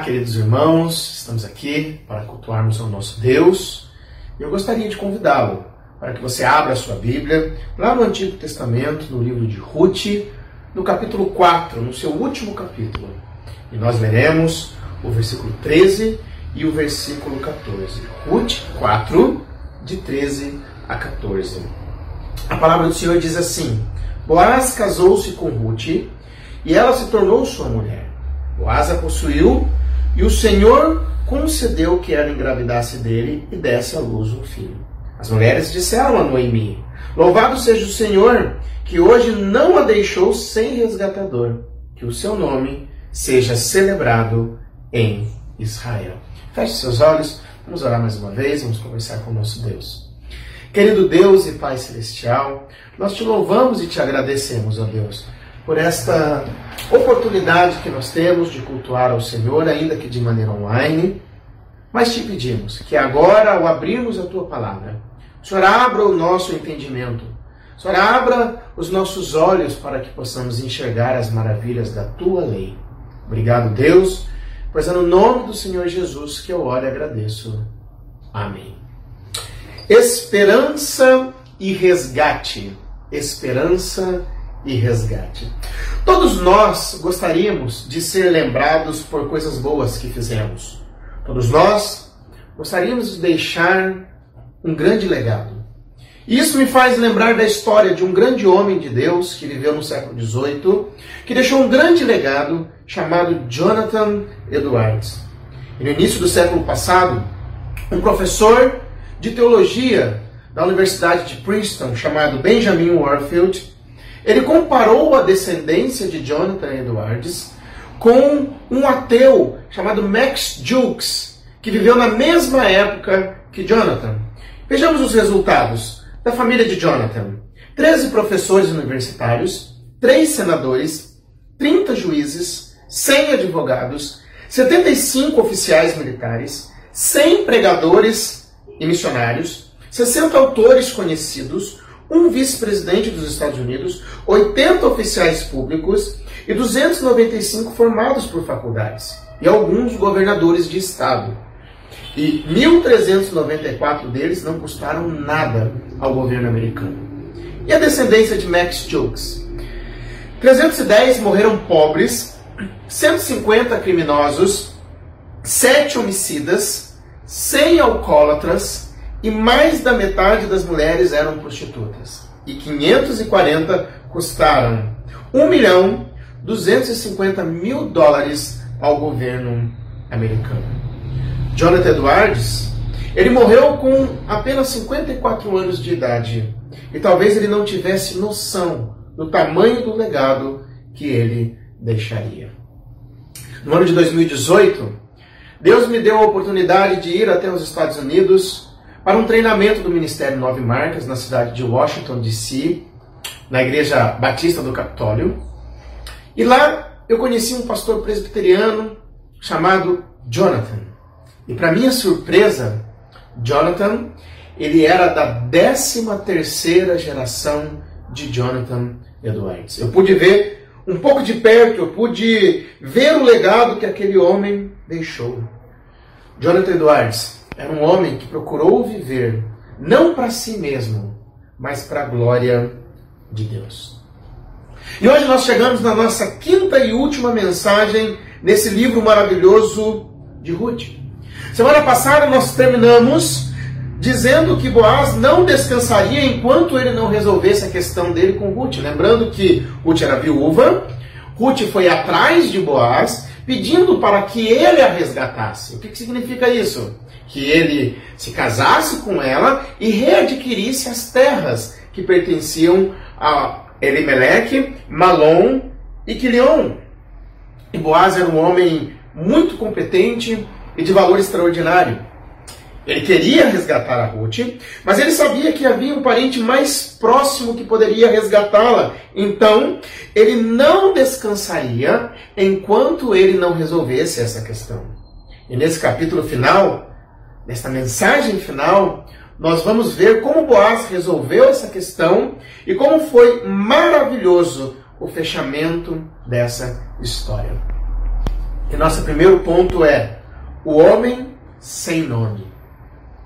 Queridos irmãos, estamos aqui para cultuarmos ao nosso Deus. Eu gostaria de convidá-lo para que você abra a sua Bíblia lá no Antigo Testamento, no livro de Ruth, no capítulo 4, no seu último capítulo. E nós leremos o versículo 13 e o versículo 14. Ruth 4, de 13 a 14. A palavra do Senhor diz assim: Boaz casou-se com Ruth e ela se tornou sua mulher. Boaz a possuiu e o Senhor concedeu que ela engravidasse dele e desse à luz um filho. As mulheres disseram a Noemi: Louvado seja o Senhor, que hoje não a deixou sem resgatador, que o seu nome seja celebrado em Israel. Feche seus olhos, vamos orar mais uma vez, vamos conversar com o nosso Deus. Querido Deus e Pai Celestial, nós te louvamos e te agradecemos, ó Deus, por esta oportunidade que nós temos de cultuar ao Senhor, ainda que de maneira online. Mas te pedimos que agora, ao abrirmos a tua palavra, o Senhor abra o nosso entendimento, o Senhor abra os nossos olhos para que possamos enxergar as maravilhas da tua lei. Obrigado, Deus, pois é no nome do Senhor Jesus que eu oro e agradeço. Amém. Esperança e resgate. Esperança e resgate. Todos nós gostaríamos de ser lembrados por coisas boas que fizemos. Todos nós gostaríamos de deixar um grande legado. E isso me faz lembrar da história de um grande homem de Deus que viveu no século XVIII, que deixou um grande legado chamado Jonathan Edwards. E no início do século passado, um professor de teologia da Universidade de Princeton, chamado Benjamin Warfield, ele comparou a descendência de Jonathan Edwards com um ateu chamado Max Jukes, que viveu na mesma época que Jonathan. Vejamos os resultados da família de Jonathan: 13 professores universitários, 3 senadores, 30 juízes, 100 advogados, 75 oficiais militares, 100 pregadores e missionários, 60 autores conhecidos, um vice-presidente dos Estados Unidos, 80 oficiais públicos e 295 formados por faculdades, e alguns governadores de estado. E 1.394 deles não custaram nada ao governo americano. E a descendência de Max Jokes? 310 morreram pobres, 150 criminosos, 7 homicidas, 100 alcoólatras, e mais da metade das mulheres eram prostitutas. E 540 custaram 1 milhão 250 mil dólares ao governo americano. Jonathan Edwards, ele morreu com apenas 54 anos de idade e talvez ele não tivesse noção do tamanho do legado que ele deixaria. No ano de 2018, Deus me deu a oportunidade de ir até os Estados Unidos para um treinamento do Ministério Nove Marcas na cidade de Washington, D.C., na Igreja Batista do Capitólio. E lá eu conheci um pastor presbiteriano chamado Jonathan. E para minha surpresa, Jonathan, ele era da 13 terceira geração de Jonathan Edwards. Eu pude ver um pouco de perto, eu pude ver o legado que aquele homem deixou. Jonathan Edwards era um homem que procurou viver não para si mesmo, mas para a glória de Deus. E hoje nós chegamos na nossa quinta e última mensagem nesse livro maravilhoso de Ruth. Semana passada nós terminamos dizendo que Boaz não descansaria enquanto ele não resolvesse a questão dele com Ruth. Lembrando que Ruth era viúva, Ruth foi atrás de Boaz pedindo para que ele a resgatasse. O que, que significa isso? que ele se casasse com ela e readquirisse as terras que pertenciam a Elimeleque, Malom e Quilion. E Boaz era um homem muito competente e de valor extraordinário. Ele queria resgatar a Ruth, mas ele sabia que havia um parente mais próximo que poderia resgatá-la. Então, ele não descansaria enquanto ele não resolvesse essa questão. E nesse capítulo final, Nesta mensagem final, nós vamos ver como Boaz resolveu essa questão e como foi maravilhoso o fechamento dessa história. E nosso primeiro ponto é o homem sem nome.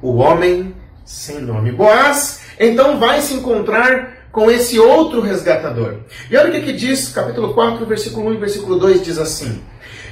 O homem sem nome. Boaz então vai se encontrar com esse outro resgatador. E olha o que, que diz, capítulo 4, versículo 1 e versículo 2 diz assim: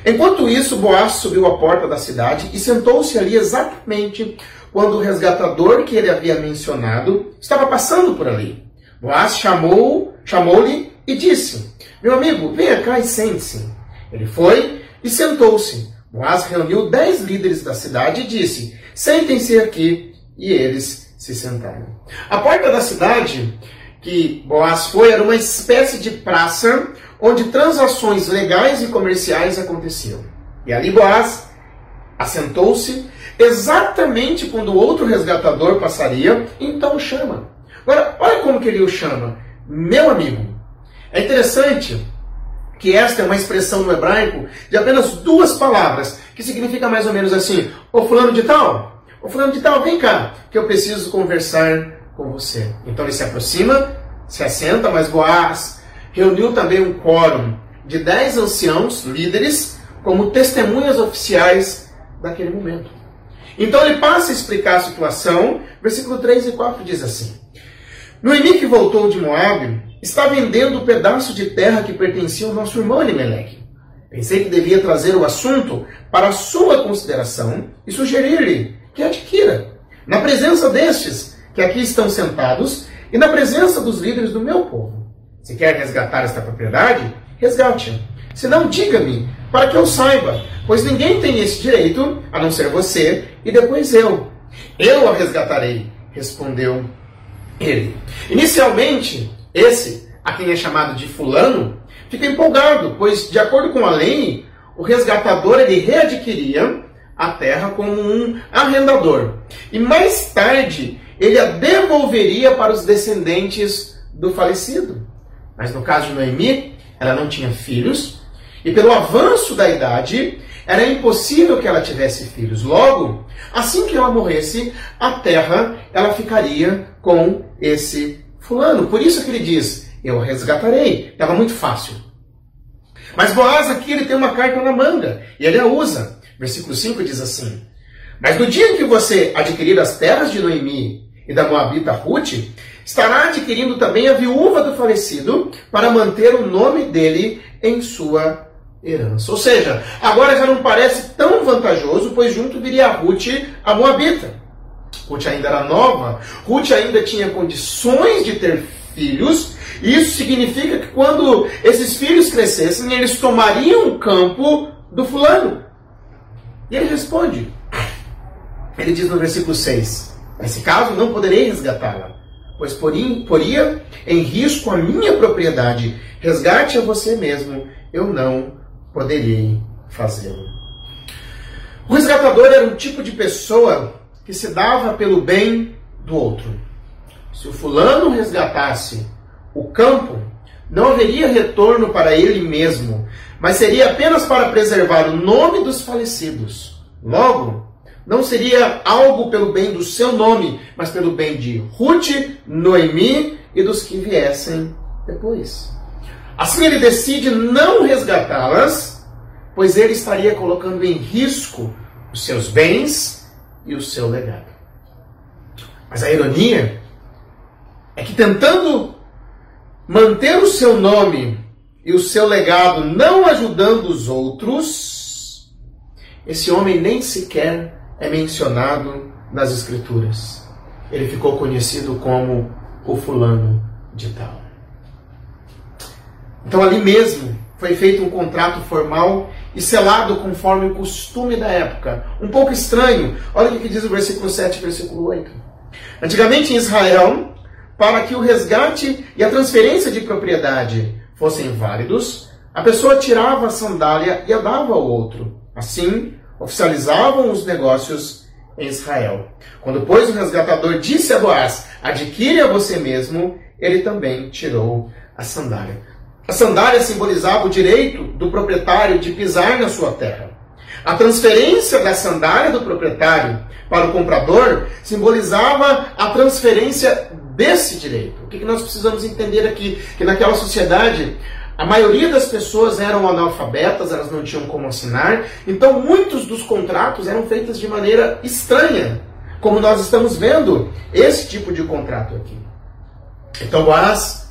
Enquanto isso, Boaz subiu à porta da cidade e sentou-se ali exatamente quando o resgatador que ele havia mencionado estava passando por ali. Boaz chamou, chamou-lhe e disse: Meu amigo, venha cá e sente-se. Ele foi e sentou-se. Boaz reuniu dez líderes da cidade e disse: Sentem-se aqui. E eles se sentaram. A porta da cidade que Boaz foi era uma espécie de praça onde transações legais e comerciais aconteciam. E ali Boaz assentou-se exatamente quando outro resgatador passaria, então chama. Agora, olha como que ele o chama. Meu amigo. É interessante que esta é uma expressão no hebraico de apenas duas palavras, que significa mais ou menos assim: Ô fulano de tal, ô fulano de tal, vem cá, que eu preciso conversar com você. Então ele se aproxima, se assenta, mas Boaz reuniu também um quórum de dez anciãos, líderes, como testemunhas oficiais daquele momento. Então ele passa a explicar a situação, versículo 3 e 4 diz assim: Noemi que voltou de Moab está vendendo o pedaço de terra que pertencia ao nosso irmão Elimelech. Pensei que devia trazer o assunto para sua consideração e sugerir-lhe que adquira, na presença destes que aqui estão sentados e na presença dos líderes do meu povo. Se quer resgatar esta propriedade, resgate-a. Se não, diga-me, para que eu saiba, pois ninguém tem esse direito, a não ser você e depois eu. Eu a resgatarei, respondeu ele. Inicialmente, esse, a quem é chamado de fulano, fica empolgado, pois, de acordo com a lei, o resgatador ele readquiria a terra como um arrendador. E mais tarde, ele a devolveria para os descendentes do falecido. Mas no caso de Noemi, ela não tinha filhos, e pelo avanço da idade, era impossível que ela tivesse filhos. Logo, assim que ela morresse, a terra ela ficaria com esse fulano. Por isso que ele diz: Eu resgatarei. Estava muito fácil. Mas Boaz aqui ele tem uma carta na manga e ele a usa. Versículo 5 diz assim: Mas no dia em que você adquirir as terras de Noemi e da Moabita Ruth, estará adquirindo também a viúva do falecido para manter o nome dele em sua herança. Ou seja, agora já não parece tão vantajoso, pois junto viria a Ruth, a Moabita. Ruth ainda era nova, Ruth ainda tinha condições de ter filhos, isso significa que quando esses filhos crescessem, eles tomariam o campo do fulano. E ele responde. Ele diz no versículo 6: Nesse caso, não poderei resgatá-la, pois poria em risco a minha propriedade. Resgate a você mesmo, eu não poderei fazê-lo. O resgatador era um tipo de pessoa que se dava pelo bem do outro. Se o fulano resgatasse o campo, não haveria retorno para ele mesmo, mas seria apenas para preservar o nome dos falecidos. Logo, não seria algo pelo bem do seu nome, mas pelo bem de Ruth, Noemi e dos que viessem depois. Assim ele decide não resgatá-las, pois ele estaria colocando em risco os seus bens e o seu legado. Mas a ironia é que tentando manter o seu nome e o seu legado não ajudando os outros, esse homem nem sequer é mencionado nas Escrituras. Ele ficou conhecido como o fulano de tal. Então ali mesmo foi feito um contrato formal e selado conforme o costume da época. Um pouco estranho. Olha o que diz o versículo 7 e versículo 8. Antigamente em Israel, para que o resgate e a transferência de propriedade fossem válidos, a pessoa tirava a sandália e a dava ao outro. Assim, oficializavam os negócios em Israel. Quando, pois, o resgatador disse a Boaz: Adquire a você mesmo, ele também tirou a sandália. A sandália simbolizava o direito do proprietário de pisar na sua terra. A transferência da sandália do proprietário para o comprador simbolizava a transferência desse direito. O que nós precisamos entender aqui? Que naquela sociedade A maioria das pessoas eram analfabetas, elas não tinham como assinar, então muitos dos contratos eram feitos de maneira estranha, como nós estamos vendo esse tipo de contrato aqui. Então Boaz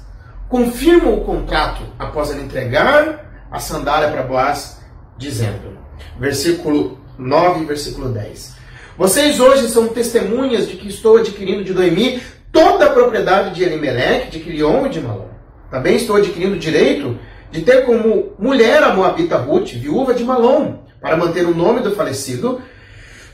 confirma o contrato após ele entregar a sandália para Boaz, dizendo, versículo 9, versículo 10. Vocês hoje são testemunhas de que estou adquirindo de Noemi toda a propriedade de Elimelech, de Quilion e de Malom. Também estou adquirindo o direito de ter como mulher a Moabita Ruth, viúva de Malom, para manter o nome do falecido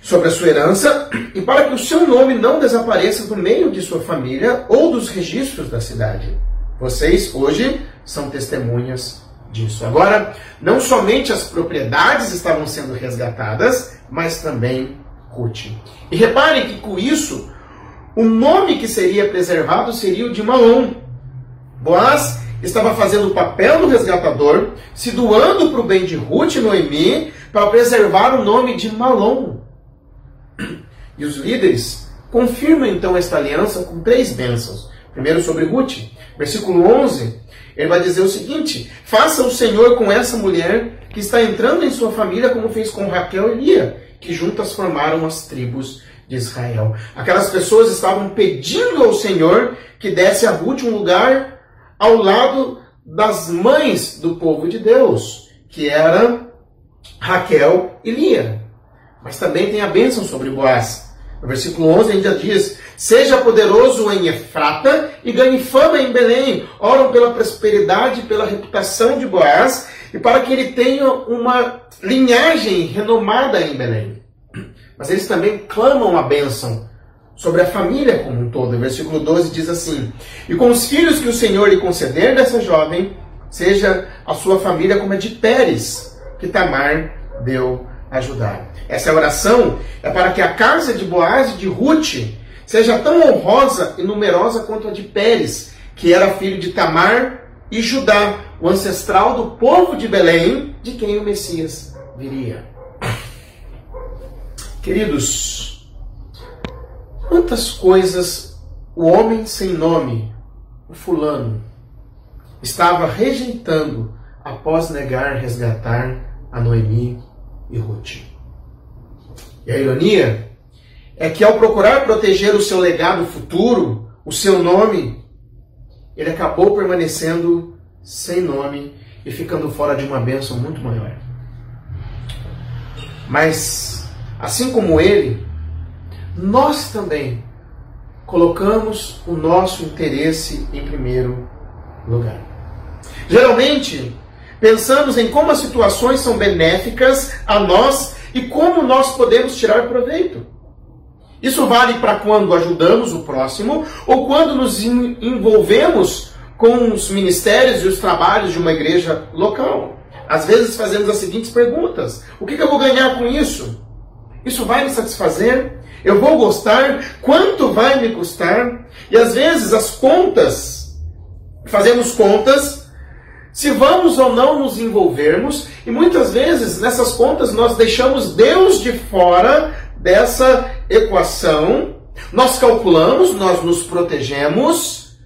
sobre a sua herança e para que o seu nome não desapareça do meio de sua família ou dos registros da cidade. Vocês hoje são testemunhas disso. Agora, não somente as propriedades estavam sendo resgatadas, mas também Ruth. E reparem que com isso, o nome que seria preservado seria o de Malom. Boaz estava fazendo o papel do resgatador, se doando para o bem de Ruth e Noemi, para preservar o nome de Malom. E os líderes confirmam então esta aliança com três bênçãos. Primeiro sobre Ruth, versículo 11, ele vai dizer o seguinte: Faça o Senhor com essa mulher que está entrando em sua família, como fez com Raquel e Lia, que juntas formaram as tribos de Israel. Aquelas pessoas estavam pedindo ao Senhor que desse a Ruth um lugar ao lado das mães do povo de Deus, que era Raquel e Lia. Mas também tem a bênção sobre Boaz. No versículo 11 ainda diz: Seja poderoso em Efrata e ganhe fama em Belém. Oram pela prosperidade e pela reputação de Boaz e para que ele tenha uma linhagem renomada em Belém. Mas eles também clamam a bênção sobre a família como um todo. O versículo 12 diz assim: E com os filhos que o Senhor lhe conceder dessa jovem, seja a sua família como a de Pérez, que Tamar deu ajudar. Essa oração é para que a casa de Boaz e de Ruth seja tão honrosa e numerosa quanto a de Pérez, que era filho de Tamar e Judá, o ancestral do povo de Belém, de quem o Messias viria. Queridos, quantas coisas o homem sem nome, o fulano, estava rejeitando após negar resgatar a Noemi e Ruth. E a ironia é que ao procurar proteger o seu legado futuro, o seu nome, ele acabou permanecendo sem nome e ficando fora de uma bênção muito maior. Mas, assim como ele, nós também colocamos o nosso interesse em primeiro lugar. Geralmente, pensamos em como as situações são benéficas a nós e como nós podemos tirar proveito. Isso vale para quando ajudamos o próximo ou quando nos envolvemos com os ministérios e os trabalhos de uma igreja local. Às vezes fazemos as seguintes perguntas: O que, eu vou ganhar com isso? Isso vai me satisfazer? Eu vou gostar? Quanto vai me custar? E às vezes as contas, fazemos contas se vamos ou não nos envolvermos, e muitas vezes nessas contas nós deixamos Deus de fora dessa equação, nós calculamos, nós nos protegemos,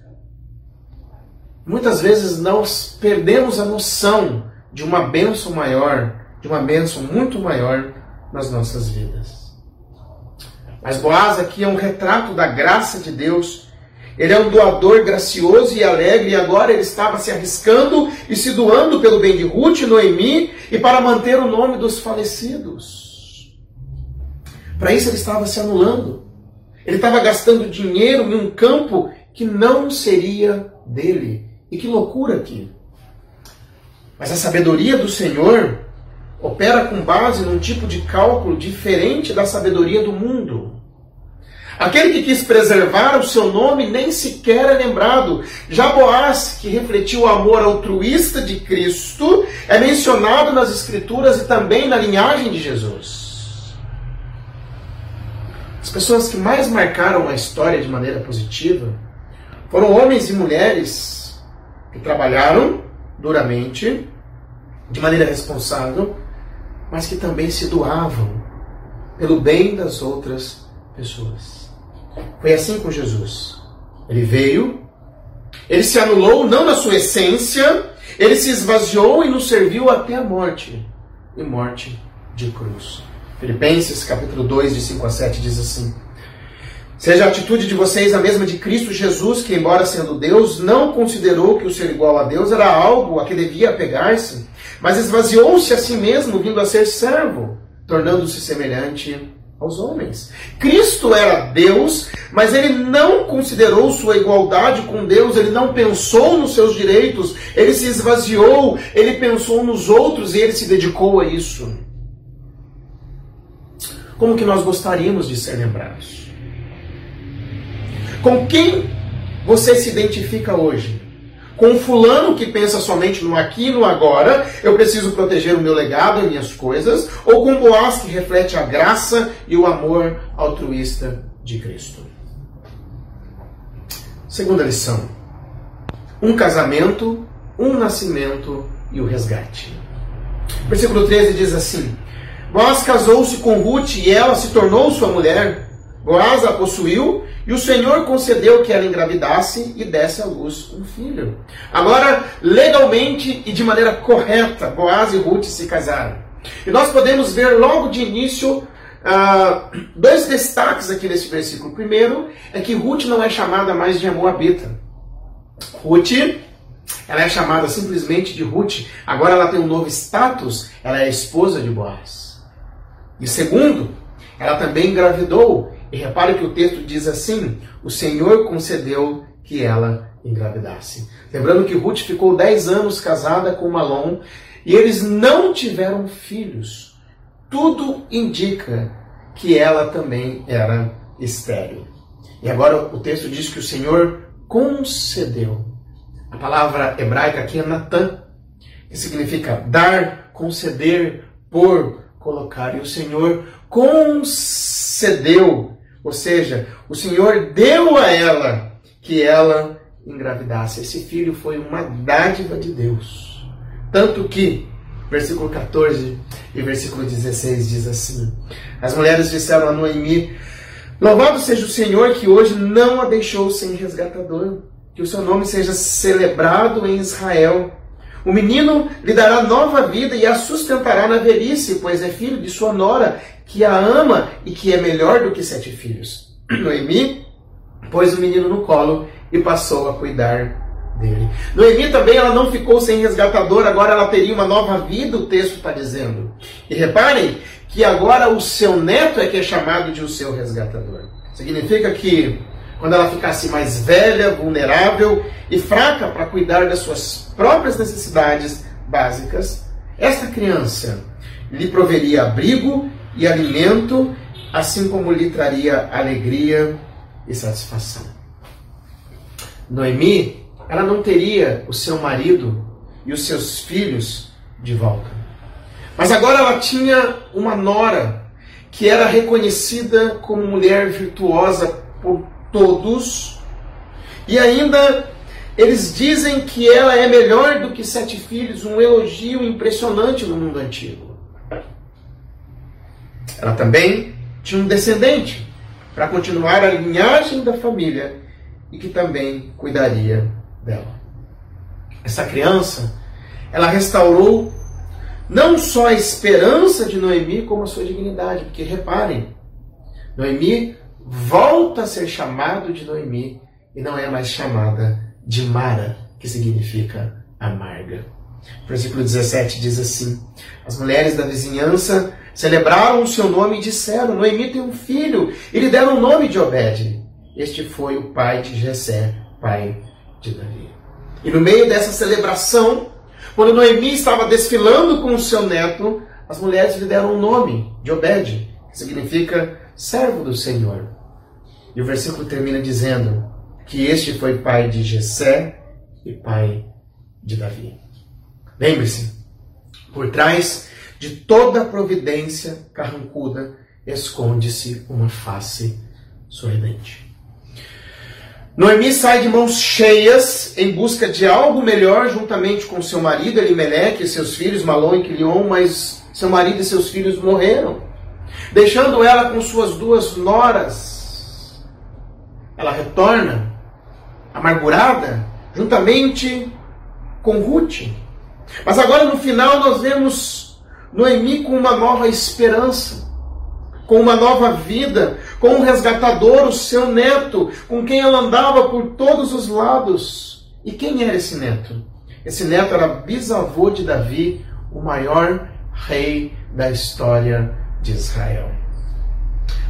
muitas vezes nós perdemos a noção de uma bênção maior, de uma bênção muito maior nas nossas vidas. Mas Boaz aqui é um retrato da graça de Deus. Ele é um doador gracioso e alegre, e agora ele estava se arriscando e se doando pelo bem de Ruth e Noemi e para manter o nome dos falecidos. Para isso ele estava se anulando. Ele estava gastando dinheiro em um campo que não seria dele. E que loucura aqui. Mas a sabedoria do Senhor opera com base num tipo de cálculo diferente da sabedoria do mundo. Aquele que quis preservar o seu nome nem sequer é lembrado. Já que refletiu o amor altruísta de Cristo, é mencionado nas Escrituras e também na linhagem de Jesus. As pessoas que mais marcaram a história de maneira positiva foram homens e mulheres que trabalharam duramente, de maneira responsável, mas que também se doavam pelo bem das outras pessoas. Foi assim com Jesus. Ele veio, ele se anulou não na sua essência, Ele se esvaziou e nos serviu até a morte e morte de cruz. Filipenses capítulo 2, de 5 a 7 diz assim: Seja a atitude de vocês a mesma de Cristo Jesus, que, embora sendo Deus, não considerou que o ser igual a Deus era algo a que devia apegar-se, mas esvaziou-se a si mesmo, vindo a ser servo, tornando-se semelhante aos homens. Cristo era Deus, mas ele não considerou sua igualdade com Deus, ele não pensou nos seus direitos, ele se esvaziou, ele pensou nos outros e ele se dedicou a isso. Como que nós gostaríamos de ser lembrados? Com quem você se identifica hoje? Com fulano que pensa somente no aqui e no agora, eu preciso proteger o meu legado e minhas coisas, ou com Boaz que reflete a graça e o amor altruísta de Cristo? Segunda lição: um casamento, um nascimento e o resgate. Versículo 13 diz assim: Boaz casou-se com Ruth e ela se tornou sua mulher. Boaz a possuiu e o Senhor concedeu que ela engravidasse e desse à luz um filho. Agora, legalmente e de maneira correta, Boaz e Ruth se casaram. E nós podemos ver logo de início uh, dois destaques aqui nesse versículo. primeiro é que Ruth não é chamada mais de Moabita. Ruth ela é chamada simplesmente de Ruth. Agora ela tem um novo status, ela é esposa de Boaz. E segundo, ela também engravidou e repare que o texto diz assim: o Senhor concedeu que ela engravidasse. Lembrando que Ruth ficou 10 anos casada com Malom e eles não tiveram filhos. Tudo indica que ela também era estéril. E agora o texto diz que o Senhor concedeu. A palavra hebraica aqui é Natan, que significa dar, conceder, por, colocar. E o Senhor concedeu ou seja, o Senhor deu a ela que ela engravidasse. Esse filho foi uma dádiva de Deus. Tanto que, versículo 14 e versículo 16 diz assim: As mulheres disseram a Noemi: Louvado seja o Senhor que hoje não a deixou sem resgatador, que o seu nome seja celebrado em Israel. O menino lhe dará nova vida e a sustentará na velhice, pois é filho de sua nora, que a ama e que é melhor do que sete filhos. Noemi pôs o menino no colo e passou a cuidar dele. Noemi também ela não ficou sem resgatador, agora ela teria uma nova vida, o texto está dizendo. E reparem que agora o seu neto é que é chamado de o seu resgatador. Significa que quando ela ficasse mais velha, vulnerável e fraca para cuidar das suas próprias necessidades básicas, esta criança lhe proveria abrigo e alimento, assim como lhe traria alegria e satisfação. Noemi, ela não teria o seu marido e os seus filhos de volta. Mas agora ela tinha uma nora que era reconhecida como mulher virtuosa por todos. E ainda eles dizem que ela é melhor do que sete filhos, um elogio impressionante no mundo antigo. Ela também tinha um descendente para continuar a linhagem da família e que também cuidaria dela. Essa criança, ela restaurou não só a esperança de Noemi, como a sua dignidade, porque reparem, Noemi volta a ser chamado de Noemi e não é mais chamada de Mara, que significa amarga. O versículo 17 diz assim: As mulheres da vizinhança celebraram o seu nome e disseram: Noemi tem um filho, e lhe deram o nome de Obed. Este foi o pai de Jessé, pai de Davi. E no meio dessa celebração, quando Noemi estava desfilando com o seu neto, as mulheres lhe deram o nome de Obed, que significa servo do Senhor. E o versículo termina dizendo que este foi pai de Jessé e pai de Davi. Lembre-se, por trás de toda providência carrancuda esconde-se uma face sorridente. Noemi sai de mãos cheias em busca de algo melhor juntamente com seu marido Elimeleque e seus filhos Malon e Quilion, mas seu marido e seus filhos morreram, deixando ela com suas duas noras. Ela retorna amargurada juntamente com Ruth Mas agora no final nós vemos Noemi com uma nova esperança, com uma nova vida, com um resgatador, o seu neto, com quem ela andava por todos os lados. E quem era esse neto? Esse neto era bisavô de Davi, o maior rei da história de Israel.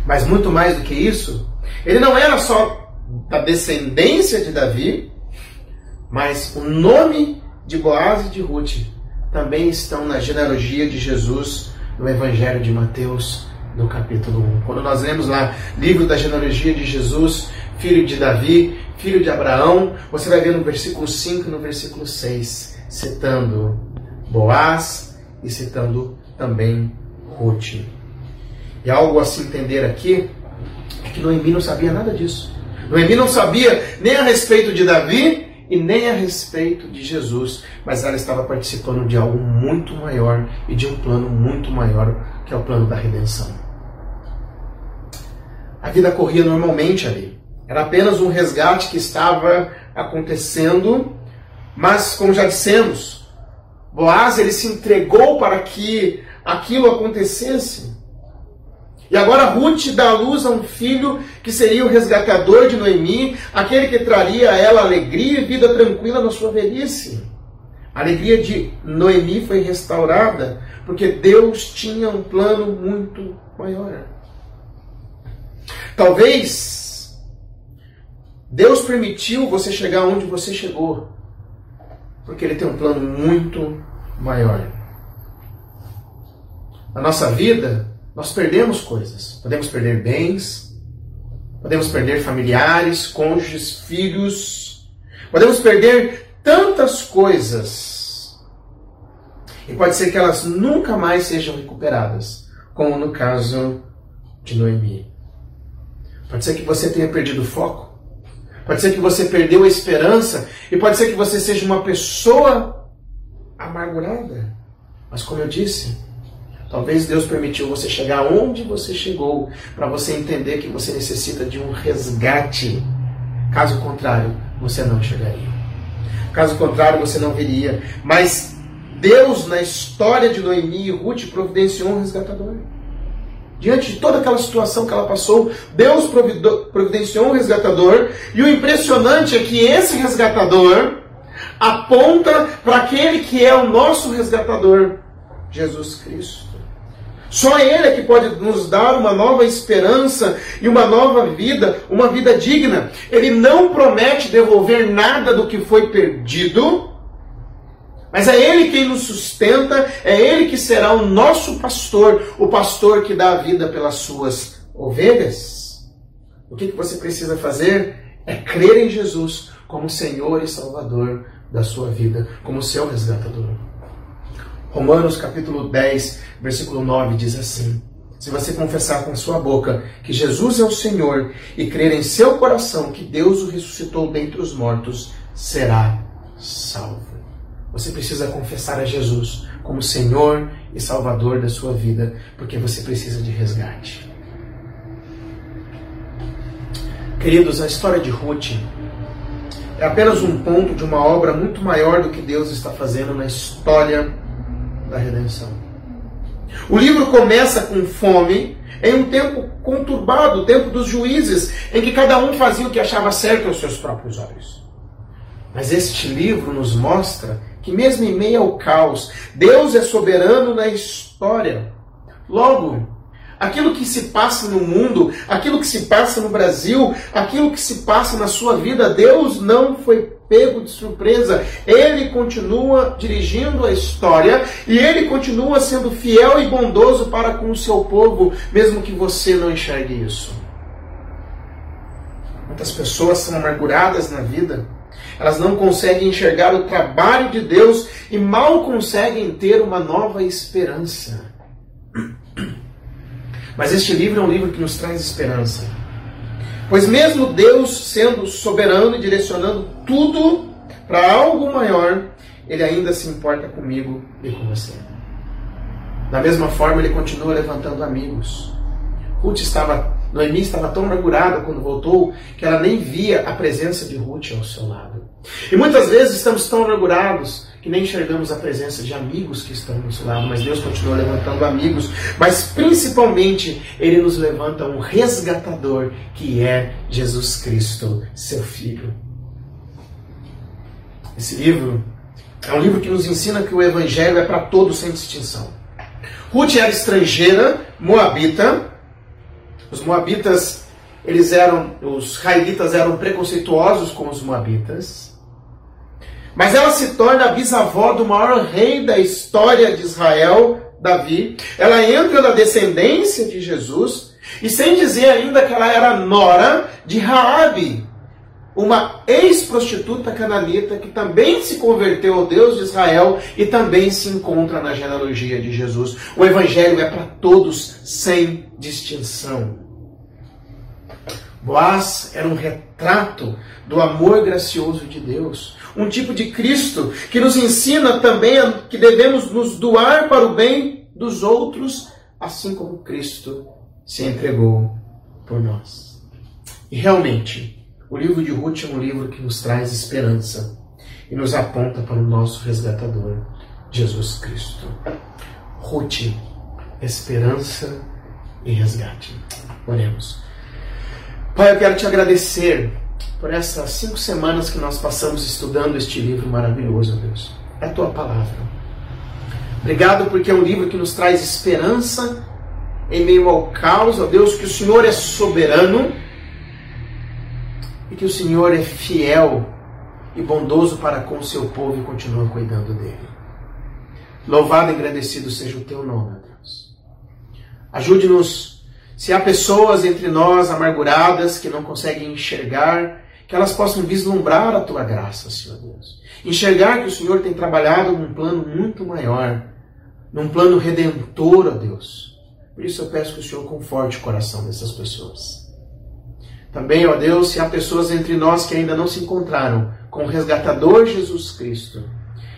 Mas muito mais do que isso, ele não era só da descendência de Davi, mas o nome de Boaz e de Ruth também estão na genealogia de Jesus no Evangelho de Mateus, no capítulo 1. Quando nós lemos lá, livro da genealogia de Jesus, filho de Davi, filho de Abraão, você vai ver no versículo 5 e no versículo 6, citando Boaz e citando também Ruth. E algo a se entender aqui é que Noemi não sabia nada disso. Noemi não sabia nem a respeito de Davi e nem a respeito de Jesus, mas ela estava participando de algo muito maior e de um plano muito maior, que é o plano da redenção. A vida corria normalmente ali. Era apenas um resgate que estava acontecendo, mas como já dissemos, Boaz ele se entregou para que aquilo acontecesse. E agora Ruth dá à luz a um filho que seria o resgatador de Noemi, aquele que traria a ela alegria e vida tranquila na sua velhice. A alegria de Noemi foi restaurada porque Deus tinha um plano muito maior. Talvez Deus permitiu você chegar onde você chegou, porque Ele tem um plano muito maior. Na nossa vida, nós perdemos coisas. Podemos perder bens, podemos perder familiares, cônjuges, filhos, podemos perder tantas coisas. E pode ser que elas nunca mais sejam recuperadas, como no caso de Noemi. Pode ser que você tenha perdido o foco. Pode ser que você perdeu a esperança. E pode ser que você seja uma pessoa amargurada. Mas como eu disse, Talvez Deus permitiu você chegar onde você chegou para você entender que você necessita de um resgate. Caso contrário, você não chegaria. Caso contrário, você não viria. Mas Deus, na história de Noemi e Ruth, providenciou um resgatador. Diante de toda aquela situação que ela passou, Deus providenciou um resgatador. E o impressionante é que esse resgatador aponta para aquele que é o nosso resgatador, Jesus Cristo. Só Ele é que pode nos dar uma nova esperança e uma nova vida, uma vida digna. Ele não promete devolver nada do que foi perdido, mas é Ele quem nos sustenta, é Ele que será o nosso pastor, o pastor que dá a vida pelas suas ovelhas. O que, que você precisa fazer? É crer em Jesus como Senhor e Salvador da sua vida, como seu resgatador. Romanos capítulo 10, versículo 9 diz assim: Se você confessar com sua boca que Jesus é o Senhor e crer em seu coração que Deus o ressuscitou dentre os mortos, será salvo. Você precisa confessar a Jesus como Senhor e Salvador da sua vida, porque você precisa de resgate. Queridos, a história de Ruth é apenas um ponto de uma obra muito maior do que Deus está fazendo na história da redenção. O livro começa com fome, em um tempo conturbado, o tempo dos juízes, em que cada um fazia o que achava certo aos seus próprios olhos. Mas este livro nos mostra que, mesmo em meio ao caos, Deus é soberano na história. Logo, aquilo que se passa no mundo, aquilo que se passa no Brasil, aquilo que se passa na sua vida, Deus não foi pego de surpresa. Ele continua dirigindo a história e ele continua sendo fiel e bondoso para com o seu povo, mesmo que você não enxergue isso. Muitas pessoas são amarguradas na vida. Elas não conseguem enxergar o trabalho de Deus e mal conseguem ter uma nova esperança. Mas este livro é um livro que nos traz esperança. Pois mesmo Deus sendo soberano e direcionando tudo para algo maior, ele ainda se importa comigo e com você. Da mesma forma, ele continua levantando amigos. Ruth estava, Noemi estava tão amargurada quando voltou que ela nem via a presença de Ruth ao seu lado. E muitas vezes estamos tão amargurados que nem enxergamos a presença de amigos que estão do nosso lado, mas Deus continua levantando amigos, mas principalmente Ele nos levanta um resgatador que é Jesus Cristo, seu Filho. Esse livro é um livro que nos ensina que o Evangelho é para todos sem distinção. Ruth era estrangeira, moabita. Os moabitas, eles eram, os israelitas eram preconceituosos com os moabitas. Mas ela se torna a bisavó do maior rei da história de Israel, Davi. Ela entra na descendência de Jesus, e sem dizer ainda que ela era nora de Raabe, uma ex-prostituta cananita que também se converteu ao Deus de Israel e também se encontra na genealogia de Jesus. O evangelho é para todos sem distinção. Boaz era um retrato do amor gracioso de Deus, um tipo de Cristo que nos ensina também que devemos nos doar para o bem dos outros, assim como Cristo se entregou por nós. E realmente, o livro de Ruth é um livro que nos traz esperança e nos aponta para o nosso resgatador, Jesus Cristo. Ruth, esperança e resgate. Oremos. Pai, eu quero te agradecer por essas cinco semanas que nós passamos estudando este livro maravilhoso, Deus. É a tua palavra. Obrigado porque é um livro que nos traz esperança em meio ao caos, ó Deus, que o Senhor é soberano e que o Senhor é fiel e bondoso para com o seu povo e continua cuidando dele. Louvado e agradecido seja o teu nome, Deus. Ajude-nos, se há pessoas entre nós amarguradas que não conseguem enxergar, que elas possam vislumbrar a tua graça, Senhor Deus. Enxergar que o Senhor tem trabalhado num plano muito maior, num plano redentor, ó Deus. Por isso eu peço que o Senhor conforte o coração dessas pessoas. Também, ó Deus, se há pessoas entre nós que ainda não se encontraram com o resgatador Jesus Cristo,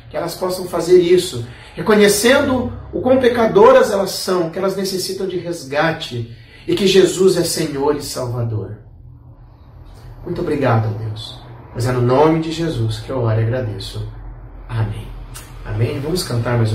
que elas possam fazer isso, reconhecendo o quão pecadoras elas são, que elas necessitam de resgate e que Jesus é Senhor e Salvador. Muito obrigado, Deus. Mas é no nome de Jesus que eu oro e agradeço. Amém. Amém. Vamos cantar mais um